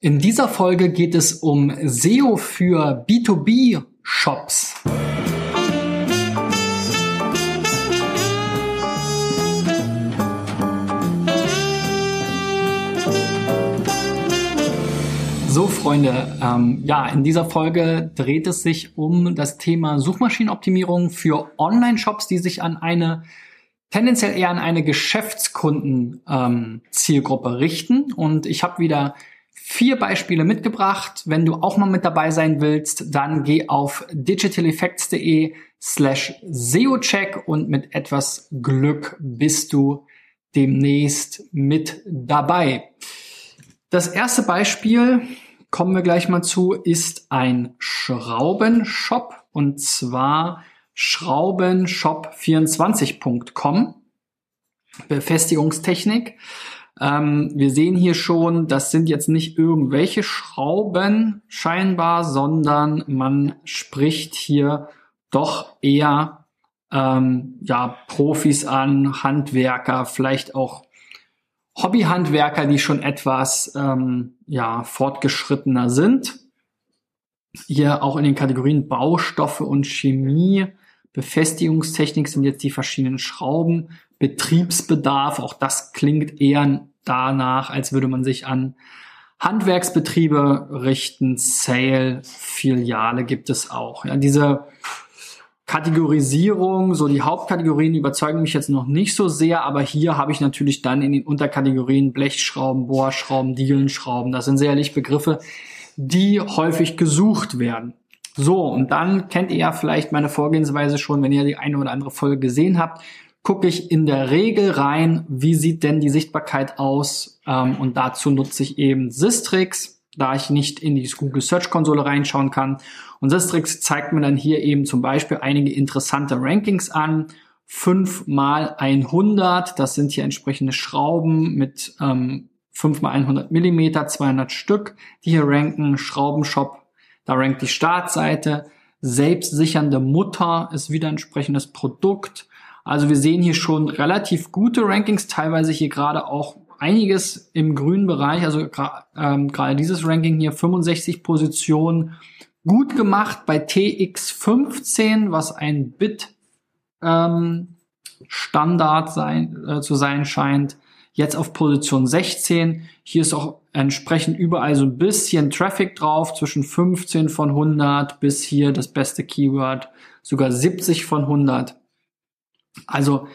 In dieser Folge geht es um SEO für B2B-Shops. So, Freunde, ähm, ja, in dieser Folge dreht es sich um das Thema Suchmaschinenoptimierung für Online-Shops, die sich an eine tendenziell eher an eine Geschäftskunden-Zielgruppe ähm, richten. Und ich habe wieder vier Beispiele mitgebracht. Wenn du auch mal mit dabei sein willst, dann geh auf digitaleffects.de slash SEOcheck und mit etwas Glück bist du demnächst mit dabei. Das erste Beispiel, kommen wir gleich mal zu, ist ein Schraubenshop und zwar schraubenshop24.com. Befestigungstechnik. Ähm, wir sehen hier schon, das sind jetzt nicht irgendwelche Schrauben scheinbar, sondern man spricht hier doch eher ähm, ja, Profis an, Handwerker, vielleicht auch Hobbyhandwerker, die schon etwas ähm, ja, fortgeschrittener sind. Hier auch in den Kategorien Baustoffe und Chemie, Befestigungstechnik sind jetzt die verschiedenen Schrauben, Betriebsbedarf, auch das klingt eher danach, als würde man sich an Handwerksbetriebe richten. Sale, Filiale gibt es auch. Ja, diese Kategorisierung, so die Hauptkategorien überzeugen mich jetzt noch nicht so sehr, aber hier habe ich natürlich dann in den Unterkategorien Blechschrauben, Bohrschrauben, Dielenschrauben. Das sind sicherlich Begriffe, die häufig gesucht werden. So, und dann kennt ihr ja vielleicht meine Vorgehensweise schon, wenn ihr die eine oder andere Folge gesehen habt gucke ich in der Regel rein, wie sieht denn die Sichtbarkeit aus ähm, und dazu nutze ich eben Sistrix, da ich nicht in die Google Search Konsole reinschauen kann. Und Sistrix zeigt mir dann hier eben zum Beispiel einige interessante Rankings an. 5 mal 100, das sind hier entsprechende Schrauben mit ähm, 5 mal 100 Millimeter, 200 Stück, die hier ranken. Schraubenshop, da rankt die Startseite. Selbstsichernde Mutter ist wieder entsprechendes Produkt. Also wir sehen hier schon relativ gute Rankings, teilweise hier gerade auch einiges im grünen Bereich. Also ähm, gerade dieses Ranking hier 65 Positionen gut gemacht bei TX15, was ein Bit ähm, Standard sein, äh, zu sein scheint. Jetzt auf Position 16. Hier ist auch entsprechend überall so ein bisschen Traffic drauf, zwischen 15 von 100 bis hier das beste Keyword, sogar 70 von 100. Also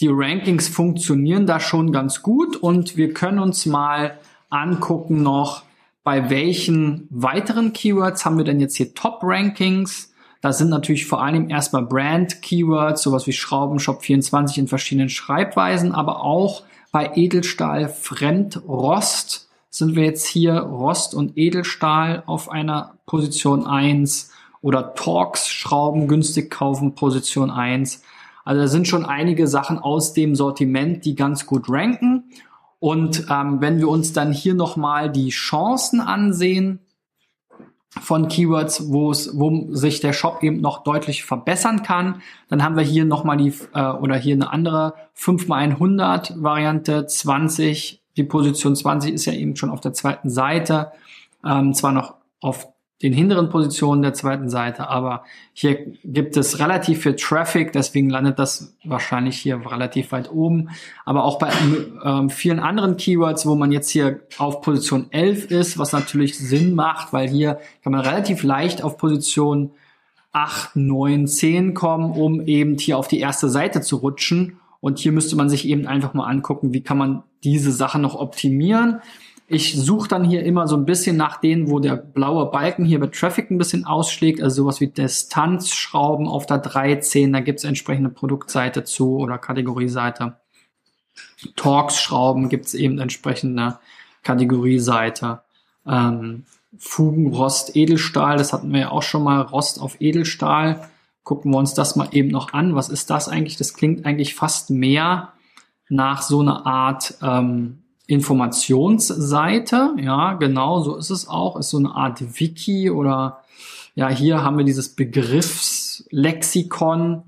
die Rankings funktionieren da schon ganz gut und wir können uns mal angucken noch, bei welchen weiteren Keywords haben wir denn jetzt hier Top-Rankings. Da sind natürlich vor allem erstmal Brand-Keywords, sowas wie Schraubenshop 24 in verschiedenen Schreibweisen, aber auch bei Edelstahl Fremdrost sind wir jetzt hier Rost und Edelstahl auf einer Position 1 oder Torx Schrauben günstig kaufen Position 1. Also da sind schon einige Sachen aus dem Sortiment, die ganz gut ranken. Und ähm, wenn wir uns dann hier nochmal die Chancen ansehen von Keywords, wo es, wo sich der Shop eben noch deutlich verbessern kann, dann haben wir hier nochmal die äh, oder hier eine andere 5x100 Variante 20. Die Position 20 ist ja eben schon auf der zweiten Seite, ähm, zwar noch auf den hinteren Positionen der zweiten Seite, aber hier gibt es relativ viel Traffic, deswegen landet das wahrscheinlich hier relativ weit oben. Aber auch bei ähm, vielen anderen Keywords, wo man jetzt hier auf Position 11 ist, was natürlich Sinn macht, weil hier kann man relativ leicht auf Position 8, 9, 10 kommen, um eben hier auf die erste Seite zu rutschen. Und hier müsste man sich eben einfach mal angucken, wie kann man diese Sachen noch optimieren. Ich suche dann hier immer so ein bisschen nach denen, wo der blaue Balken hier bei Traffic ein bisschen ausschlägt, also sowas wie Distanzschrauben auf der 13, da gibt es entsprechende Produktseite zu oder Kategorieseite. Torx-Schrauben gibt es eben entsprechende Kategorieseite. Ähm, Fugen, Rost, Edelstahl, das hatten wir ja auch schon mal, Rost auf Edelstahl. Gucken wir uns das mal eben noch an. Was ist das eigentlich? Das klingt eigentlich fast mehr nach so einer Art ähm, Informationsseite. Ja, genau, so ist es auch. Ist so eine Art Wiki oder ja, hier haben wir dieses Begriffslexikon.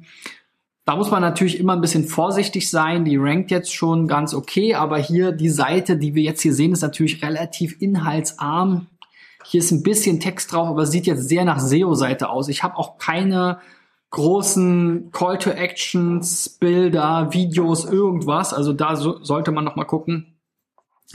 Da muss man natürlich immer ein bisschen vorsichtig sein. Die rankt jetzt schon ganz okay, aber hier die Seite, die wir jetzt hier sehen, ist natürlich relativ inhaltsarm. Hier ist ein bisschen Text drauf, aber sieht jetzt sehr nach SEO-Seite aus. Ich habe auch keine großen Call to Actions, Bilder, Videos, irgendwas. Also da so, sollte man noch mal gucken.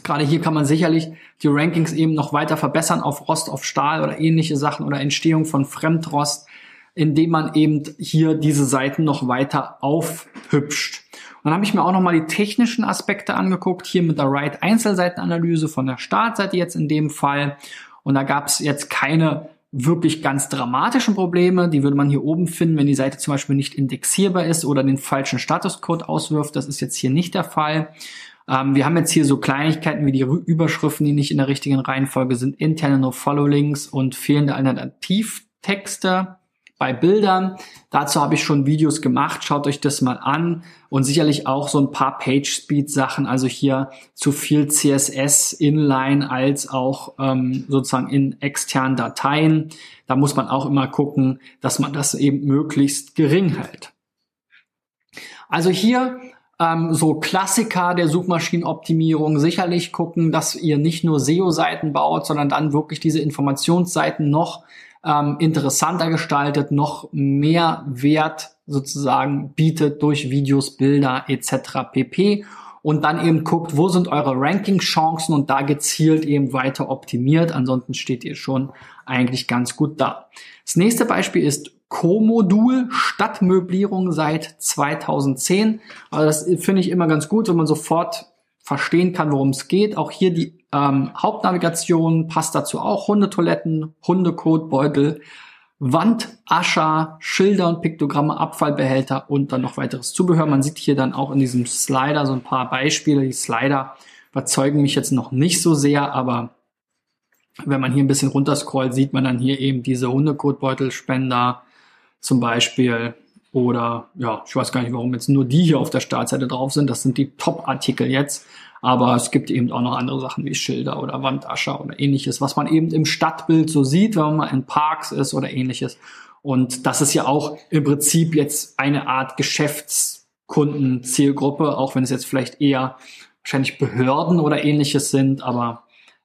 Gerade hier kann man sicherlich die Rankings eben noch weiter verbessern auf Rost auf Stahl oder ähnliche Sachen oder Entstehung von Fremdrost, indem man eben hier diese Seiten noch weiter aufhübscht. Und dann habe ich mir auch noch mal die technischen Aspekte angeguckt, hier mit der Right Einzelseitenanalyse von der Startseite jetzt in dem Fall. Und da gab es jetzt keine wirklich ganz dramatischen Probleme, die würde man hier oben finden, wenn die Seite zum Beispiel nicht indexierbar ist oder den falschen Statuscode auswirft. Das ist jetzt hier nicht der Fall. Ähm, wir haben jetzt hier so Kleinigkeiten wie die Überschriften, die nicht in der richtigen Reihenfolge sind, interne No-Follow-Links und fehlende Alternativtexte bei Bildern. Dazu habe ich schon Videos gemacht. Schaut euch das mal an. Und sicherlich auch so ein paar Page-Speed-Sachen. Also hier zu viel CSS inline als auch ähm, sozusagen in externen Dateien. Da muss man auch immer gucken, dass man das eben möglichst gering hält. Also hier ähm, so Klassiker der Suchmaschinenoptimierung sicherlich gucken, dass ihr nicht nur SEO-Seiten baut, sondern dann wirklich diese Informationsseiten noch ähm, interessanter gestaltet, noch mehr Wert sozusagen bietet durch Videos, Bilder etc. pp. Und dann eben guckt, wo sind eure Ranking-Chancen und da gezielt eben weiter optimiert. Ansonsten steht ihr schon eigentlich ganz gut da. Das nächste Beispiel ist Co-Modul Stadtmöblierung seit 2010. Also das finde ich immer ganz gut, wenn man sofort verstehen kann, worum es geht. Auch hier die ähm, Hauptnavigation passt dazu auch. Hundetoiletten, Hundekotbeutel, Wandascher, Schilder und Piktogramme, Abfallbehälter und dann noch weiteres Zubehör. Man sieht hier dann auch in diesem Slider so ein paar Beispiele. Die Slider überzeugen mich jetzt noch nicht so sehr, aber wenn man hier ein bisschen runterscrollt, sieht man dann hier eben diese Hundekotbeutelspender zum Beispiel. Oder ja, ich weiß gar nicht, warum jetzt nur die hier auf der Startseite drauf sind. Das sind die Top-Artikel jetzt. Aber es gibt eben auch noch andere Sachen wie Schilder oder Wandascher oder ähnliches, was man eben im Stadtbild so sieht, wenn man in Parks ist oder ähnliches. Und das ist ja auch im Prinzip jetzt eine Art Geschäftskundenzielgruppe, auch wenn es jetzt vielleicht eher wahrscheinlich Behörden oder ähnliches sind, aber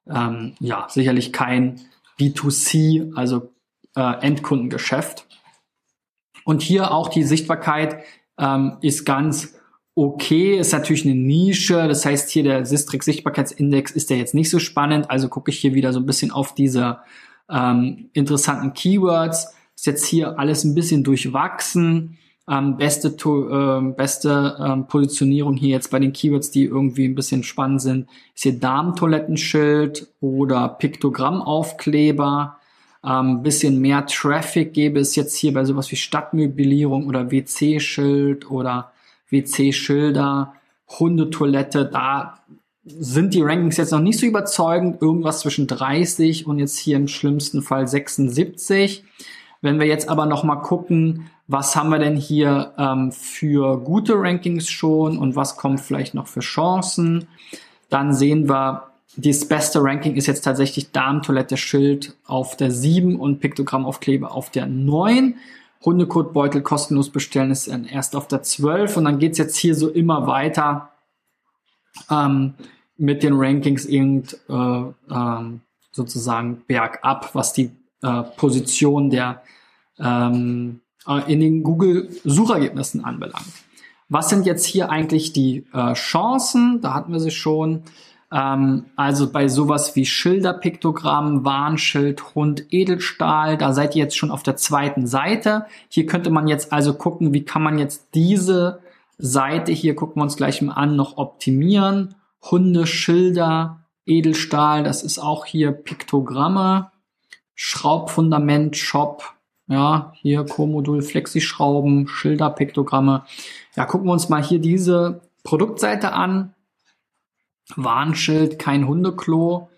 ähm, ja, sicherlich kein B2C, also äh, Endkundengeschäft. Und hier auch die Sichtbarkeit ähm, ist ganz okay, ist natürlich eine Nische. Das heißt, hier der Sistrix Sichtbarkeitsindex ist ja jetzt nicht so spannend. Also gucke ich hier wieder so ein bisschen auf diese ähm, interessanten Keywords. Ist jetzt hier alles ein bisschen durchwachsen. Ähm, beste äh, beste ähm, Positionierung hier jetzt bei den Keywords, die irgendwie ein bisschen spannend sind, ist hier Darmtoilettenschild oder Piktogrammaufkleber. Ähm, bisschen mehr Traffic gäbe es jetzt hier bei sowas wie Stadtmöblierung oder WC-Schild oder WC-Schilder, Hundetoilette, da sind die Rankings jetzt noch nicht so überzeugend. Irgendwas zwischen 30 und jetzt hier im schlimmsten Fall 76. Wenn wir jetzt aber noch mal gucken, was haben wir denn hier ähm, für gute Rankings schon und was kommt vielleicht noch für Chancen, dann sehen wir, das beste Ranking ist jetzt tatsächlich Darmtoilette Schild auf der 7 und Piktogrammaufkleber auf der 9. Hundekotbeutel kostenlos bestellen ist erst auf der 12 und dann geht's jetzt hier so immer weiter ähm, mit den Rankings irgend äh, ähm, sozusagen bergab, was die äh, Position der ähm, äh, in den Google Suchergebnissen anbelangt. Was sind jetzt hier eigentlich die äh, Chancen? Da hatten wir sie schon. Ähm, also bei sowas wie Schilderpiktogramm, Warnschild, Hund, Edelstahl, da seid ihr jetzt schon auf der zweiten Seite. Hier könnte man jetzt also gucken, wie kann man jetzt diese Seite hier, gucken wir uns gleich mal an, noch optimieren. Hunde, Schilder, Edelstahl, das ist auch hier Piktogramme, Schraubfundament, Shop, ja, hier Co-Modul, Flexischrauben, Schilderpiktogramme. Ja, gucken wir uns mal hier diese Produktseite an. Warnschild, kein Hundeklo.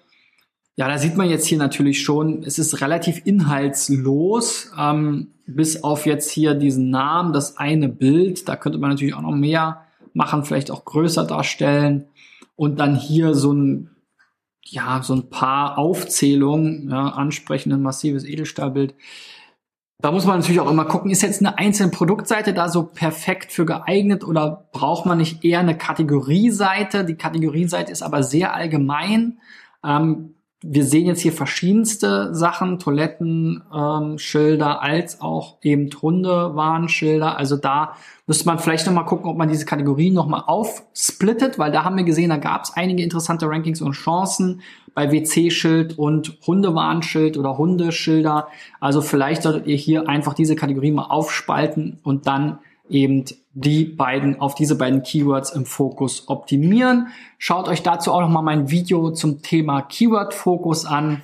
Ja, da sieht man jetzt hier natürlich schon, es ist relativ inhaltslos, ähm, bis auf jetzt hier diesen Namen, das eine Bild. Da könnte man natürlich auch noch mehr machen, vielleicht auch größer darstellen. Und dann hier so ein, ja, so ein paar Aufzählungen, ja, ansprechend massives Edelstahlbild. Da muss man natürlich auch immer gucken, ist jetzt eine einzelne Produktseite da so perfekt für geeignet oder braucht man nicht eher eine Kategorieseite? Die Kategorieseite ist aber sehr allgemein. Ähm, wir sehen jetzt hier verschiedenste Sachen, Toiletten, ähm, Schilder, als auch eben Hundewarnschilder. Also da müsste man vielleicht nochmal gucken, ob man diese Kategorien nochmal aufsplittet, weil da haben wir gesehen, da gab es einige interessante Rankings und Chancen bei WC-Schild und Hundewarnschild oder Hundeschilder. Also vielleicht solltet ihr hier einfach diese Kategorie mal aufspalten und dann eben die beiden, auf diese beiden Keywords im Fokus optimieren. Schaut euch dazu auch nochmal mein Video zum Thema Keyword-Fokus an.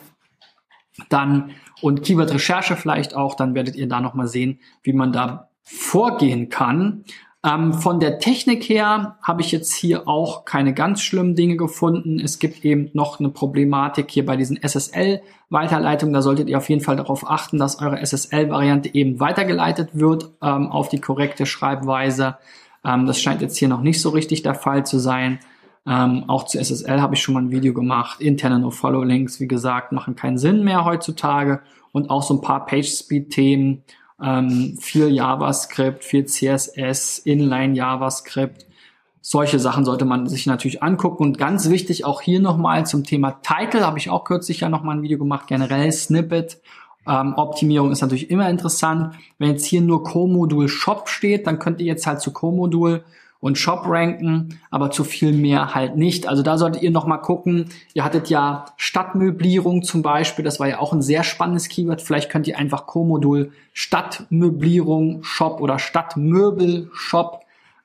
Dann und Keyword-Recherche vielleicht auch, dann werdet ihr da nochmal sehen, wie man da vorgehen kann. Ähm, von der Technik her habe ich jetzt hier auch keine ganz schlimmen Dinge gefunden. Es gibt eben noch eine Problematik hier bei diesen SSL-Weiterleitungen. Da solltet ihr auf jeden Fall darauf achten, dass eure SSL-Variante eben weitergeleitet wird ähm, auf die korrekte Schreibweise. Ähm, das scheint jetzt hier noch nicht so richtig der Fall zu sein. Ähm, auch zu SSL habe ich schon mal ein Video gemacht. Interne No-Follow-Links, wie gesagt, machen keinen Sinn mehr heutzutage. Und auch so ein paar Page-Speed-Themen ähm, viel JavaScript, viel CSS, Inline JavaScript. Solche Sachen sollte man sich natürlich angucken. Und ganz wichtig auch hier nochmal zum Thema Title, habe ich auch kürzlich ja nochmal ein Video gemacht, generell Snippet. Ähm, Optimierung ist natürlich immer interessant. Wenn jetzt hier nur Co-Modul Shop steht, dann könnt ihr jetzt halt zu Co-Modul und Shop ranken, aber zu viel mehr halt nicht. Also da solltet ihr noch mal gucken. Ihr hattet ja Stadtmöblierung zum Beispiel, das war ja auch ein sehr spannendes Keyword. Vielleicht könnt ihr einfach Co-Modul Stadtmöblierung Shop oder Stadtmöbel Shop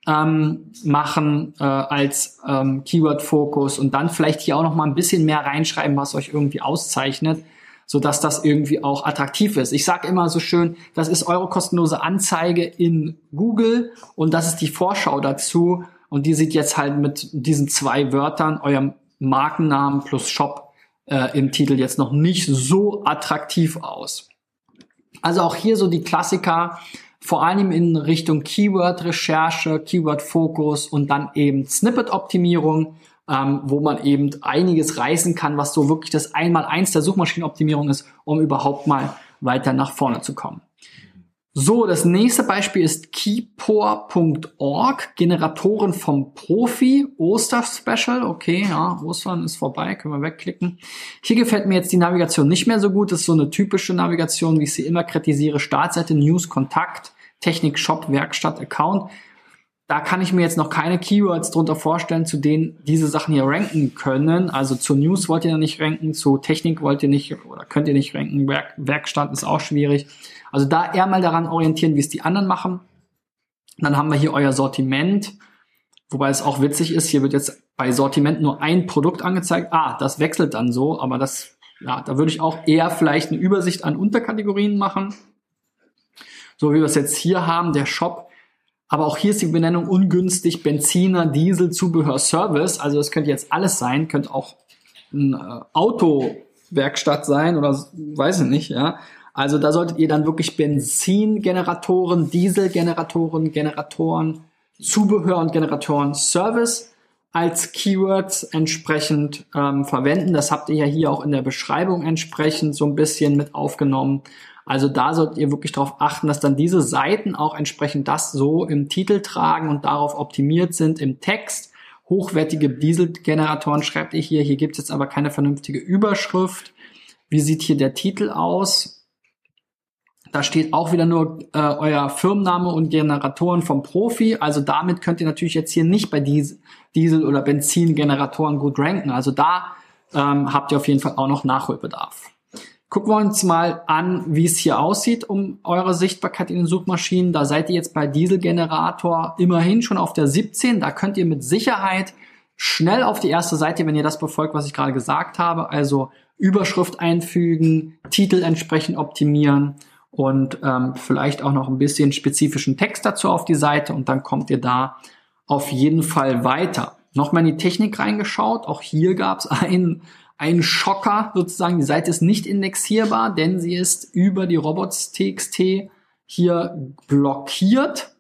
ähm, machen äh, als ähm, Keyword-Fokus und dann vielleicht hier auch noch mal ein bisschen mehr reinschreiben, was euch irgendwie auszeichnet so dass das irgendwie auch attraktiv ist. Ich sage immer so schön, das ist eure kostenlose Anzeige in Google und das ist die Vorschau dazu und die sieht jetzt halt mit diesen zwei Wörtern, eurem Markennamen plus Shop äh, im Titel jetzt noch nicht so attraktiv aus. Also auch hier so die Klassiker, vor allem in Richtung Keyword-Recherche, Keyword-Fokus und dann eben Snippet-Optimierung ähm, wo man eben einiges reißen kann, was so wirklich das Einmal-Eins der Suchmaschinenoptimierung ist, um überhaupt mal weiter nach vorne zu kommen. So, das nächste Beispiel ist keepor.org, Generatoren vom Profi, Oster-Special, okay, ja, Ostern ist vorbei, können wir wegklicken. Hier gefällt mir jetzt die Navigation nicht mehr so gut, das ist so eine typische Navigation, wie ich sie immer kritisiere, Startseite, News, Kontakt, Technik, Shop, Werkstatt, Account da kann ich mir jetzt noch keine Keywords drunter vorstellen, zu denen diese Sachen hier ranken können. Also zu News wollt ihr nicht ranken, zu Technik wollt ihr nicht oder könnt ihr nicht ranken, Werk Werkstatt ist auch schwierig. Also da eher mal daran orientieren, wie es die anderen machen. Dann haben wir hier euer Sortiment, wobei es auch witzig ist, hier wird jetzt bei Sortiment nur ein Produkt angezeigt. Ah, das wechselt dann so, aber das, ja, da würde ich auch eher vielleicht eine Übersicht an Unterkategorien machen. So wie wir es jetzt hier haben, der Shop aber auch hier ist die Benennung ungünstig Benziner, Diesel, Zubehör, Service. Also das könnte jetzt alles sein, könnte auch ein äh, Autowerkstatt sein oder weiß ich nicht, ja. Also da solltet ihr dann wirklich Benzingeneratoren, Dieselgeneratoren, Generatoren, Zubehör und Generatoren, Service als Keywords entsprechend ähm, verwenden. Das habt ihr ja hier auch in der Beschreibung entsprechend so ein bisschen mit aufgenommen. Also da solltet ihr wirklich darauf achten, dass dann diese Seiten auch entsprechend das so im Titel tragen und darauf optimiert sind im Text. Hochwertige Dieselgeneratoren schreibt ihr hier. Hier gibt es jetzt aber keine vernünftige Überschrift. Wie sieht hier der Titel aus? Da steht auch wieder nur äh, euer Firmenname und Generatoren vom Profi. Also damit könnt ihr natürlich jetzt hier nicht bei Diesel- oder Benzingeneratoren gut ranken. Also da ähm, habt ihr auf jeden Fall auch noch Nachholbedarf. Gucken wir uns mal an, wie es hier aussieht um eure Sichtbarkeit in den Suchmaschinen. Da seid ihr jetzt bei Dieselgenerator immerhin schon auf der 17. Da könnt ihr mit Sicherheit schnell auf die erste Seite, wenn ihr das befolgt, was ich gerade gesagt habe. Also Überschrift einfügen, Titel entsprechend optimieren und ähm, vielleicht auch noch ein bisschen spezifischen Text dazu auf die Seite und dann kommt ihr da auf jeden Fall weiter. Nochmal in die Technik reingeschaut. Auch hier gab es einen ein Schocker sozusagen. Die Seite ist nicht indexierbar, denn sie ist über die robots.txt hier blockiert.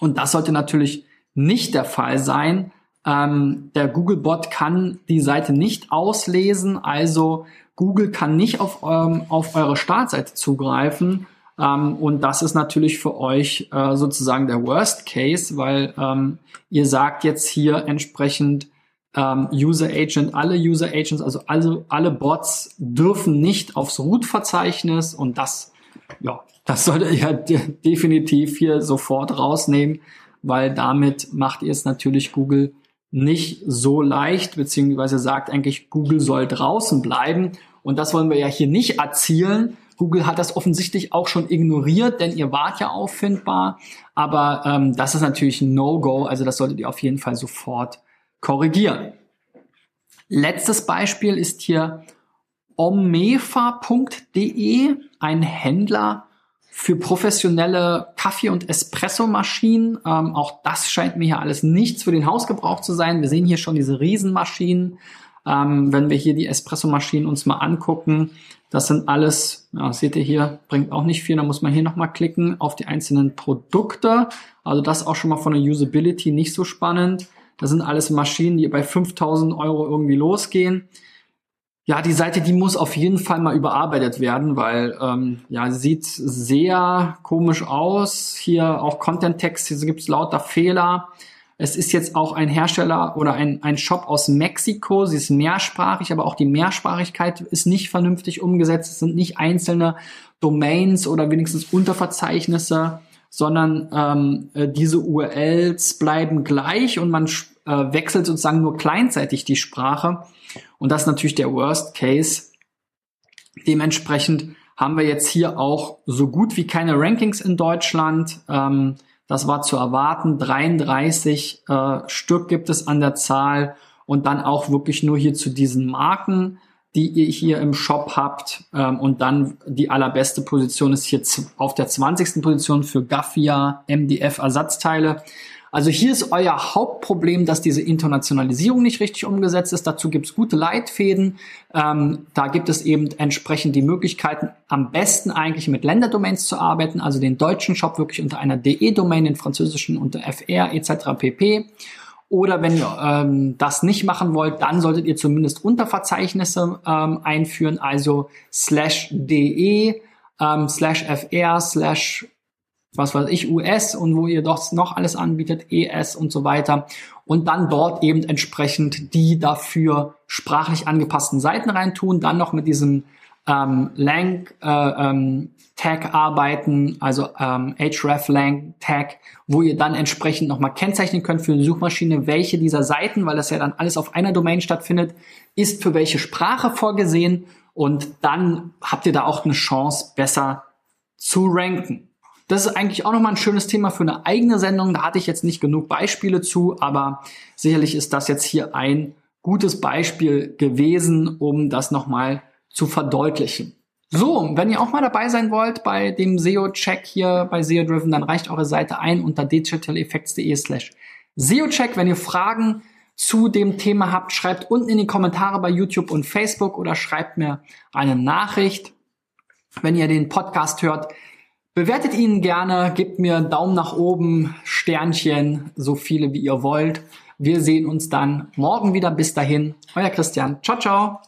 Und das sollte natürlich nicht der Fall sein. Ähm, der Googlebot kann die Seite nicht auslesen, also Google kann nicht auf, ähm, auf eure Startseite zugreifen. Ähm, und das ist natürlich für euch äh, sozusagen der Worst Case, weil ähm, ihr sagt jetzt hier entsprechend ähm, User Agent, alle User Agents, also alle, alle Bots dürfen nicht aufs Root-Verzeichnis und das, ja, das solltet ihr de definitiv hier sofort rausnehmen, weil damit macht ihr es natürlich Google nicht so leicht, beziehungsweise sagt eigentlich, Google soll draußen bleiben. Und das wollen wir ja hier nicht erzielen. Google hat das offensichtlich auch schon ignoriert, denn ihr wart ja auffindbar. Aber ähm, das ist natürlich ein No-Go, also das solltet ihr auf jeden Fall sofort korrigieren. Letztes Beispiel ist hier omefa.de, ein Händler für professionelle Kaffee- und Espressomaschinen. Ähm, auch das scheint mir hier alles nichts für den Hausgebrauch zu sein. Wir sehen hier schon diese Riesenmaschinen. Ähm, wenn wir hier die Espressomaschinen uns mal angucken, das sind alles, ja, seht ihr hier, bringt auch nicht viel. Da muss man hier nochmal klicken auf die einzelnen Produkte. Also das auch schon mal von der Usability nicht so spannend. Das sind alles Maschinen, die bei 5000 Euro irgendwie losgehen. Ja, die Seite, die muss auf jeden Fall mal überarbeitet werden, weil ähm, ja, sieht sehr komisch aus. Hier auch Content-Text, hier gibt es lauter Fehler. Es ist jetzt auch ein Hersteller oder ein, ein Shop aus Mexiko. Sie ist mehrsprachig, aber auch die Mehrsprachigkeit ist nicht vernünftig umgesetzt. Es sind nicht einzelne Domains oder wenigstens Unterverzeichnisse, sondern ähm, äh, diese URLs bleiben gleich und man äh, wechselt sozusagen nur kleinzeitig die Sprache. Und das ist natürlich der Worst Case. Dementsprechend haben wir jetzt hier auch so gut wie keine Rankings in Deutschland. Ähm, das war zu erwarten. 33 äh, Stück gibt es an der Zahl und dann auch wirklich nur hier zu diesen Marken, die ihr hier im Shop habt. Ähm, und dann die allerbeste Position ist hier auf der 20. Position für Gaffia MDF Ersatzteile. Also hier ist euer Hauptproblem, dass diese Internationalisierung nicht richtig umgesetzt ist. Dazu gibt es gute Leitfäden. Ähm, da gibt es eben entsprechend die Möglichkeiten, am besten eigentlich mit Länderdomains zu arbeiten, also den deutschen Shop wirklich unter einer DE-Domain, den französischen unter FR etc. pp. Oder wenn ihr ähm, das nicht machen wollt, dann solltet ihr zumindest Unterverzeichnisse ähm, einführen, also slash de, ähm, slash fr, slash was weiß ich, US und wo ihr doch noch alles anbietet, ES und so weiter. Und dann dort eben entsprechend die dafür sprachlich angepassten Seiten reintun, dann noch mit diesem ähm, Lang äh, ähm, Tag arbeiten, also ähm, href Lang Tag, wo ihr dann entsprechend nochmal kennzeichnen könnt für eine Suchmaschine, welche dieser Seiten, weil das ja dann alles auf einer Domain stattfindet, ist für welche Sprache vorgesehen und dann habt ihr da auch eine Chance, besser zu ranken. Das ist eigentlich auch nochmal ein schönes Thema für eine eigene Sendung. Da hatte ich jetzt nicht genug Beispiele zu, aber sicherlich ist das jetzt hier ein gutes Beispiel gewesen, um das nochmal zu verdeutlichen. So, wenn ihr auch mal dabei sein wollt bei dem SEO-Check hier bei SEO Driven, dann reicht eure Seite ein unter digitaleffects.de slash SEO-Check. Wenn ihr Fragen zu dem Thema habt, schreibt unten in die Kommentare bei YouTube und Facebook oder schreibt mir eine Nachricht. Wenn ihr den Podcast hört, Bewertet ihn gerne, gebt mir Daumen nach oben, Sternchen, so viele wie ihr wollt. Wir sehen uns dann morgen wieder. Bis dahin, euer Christian. Ciao, ciao.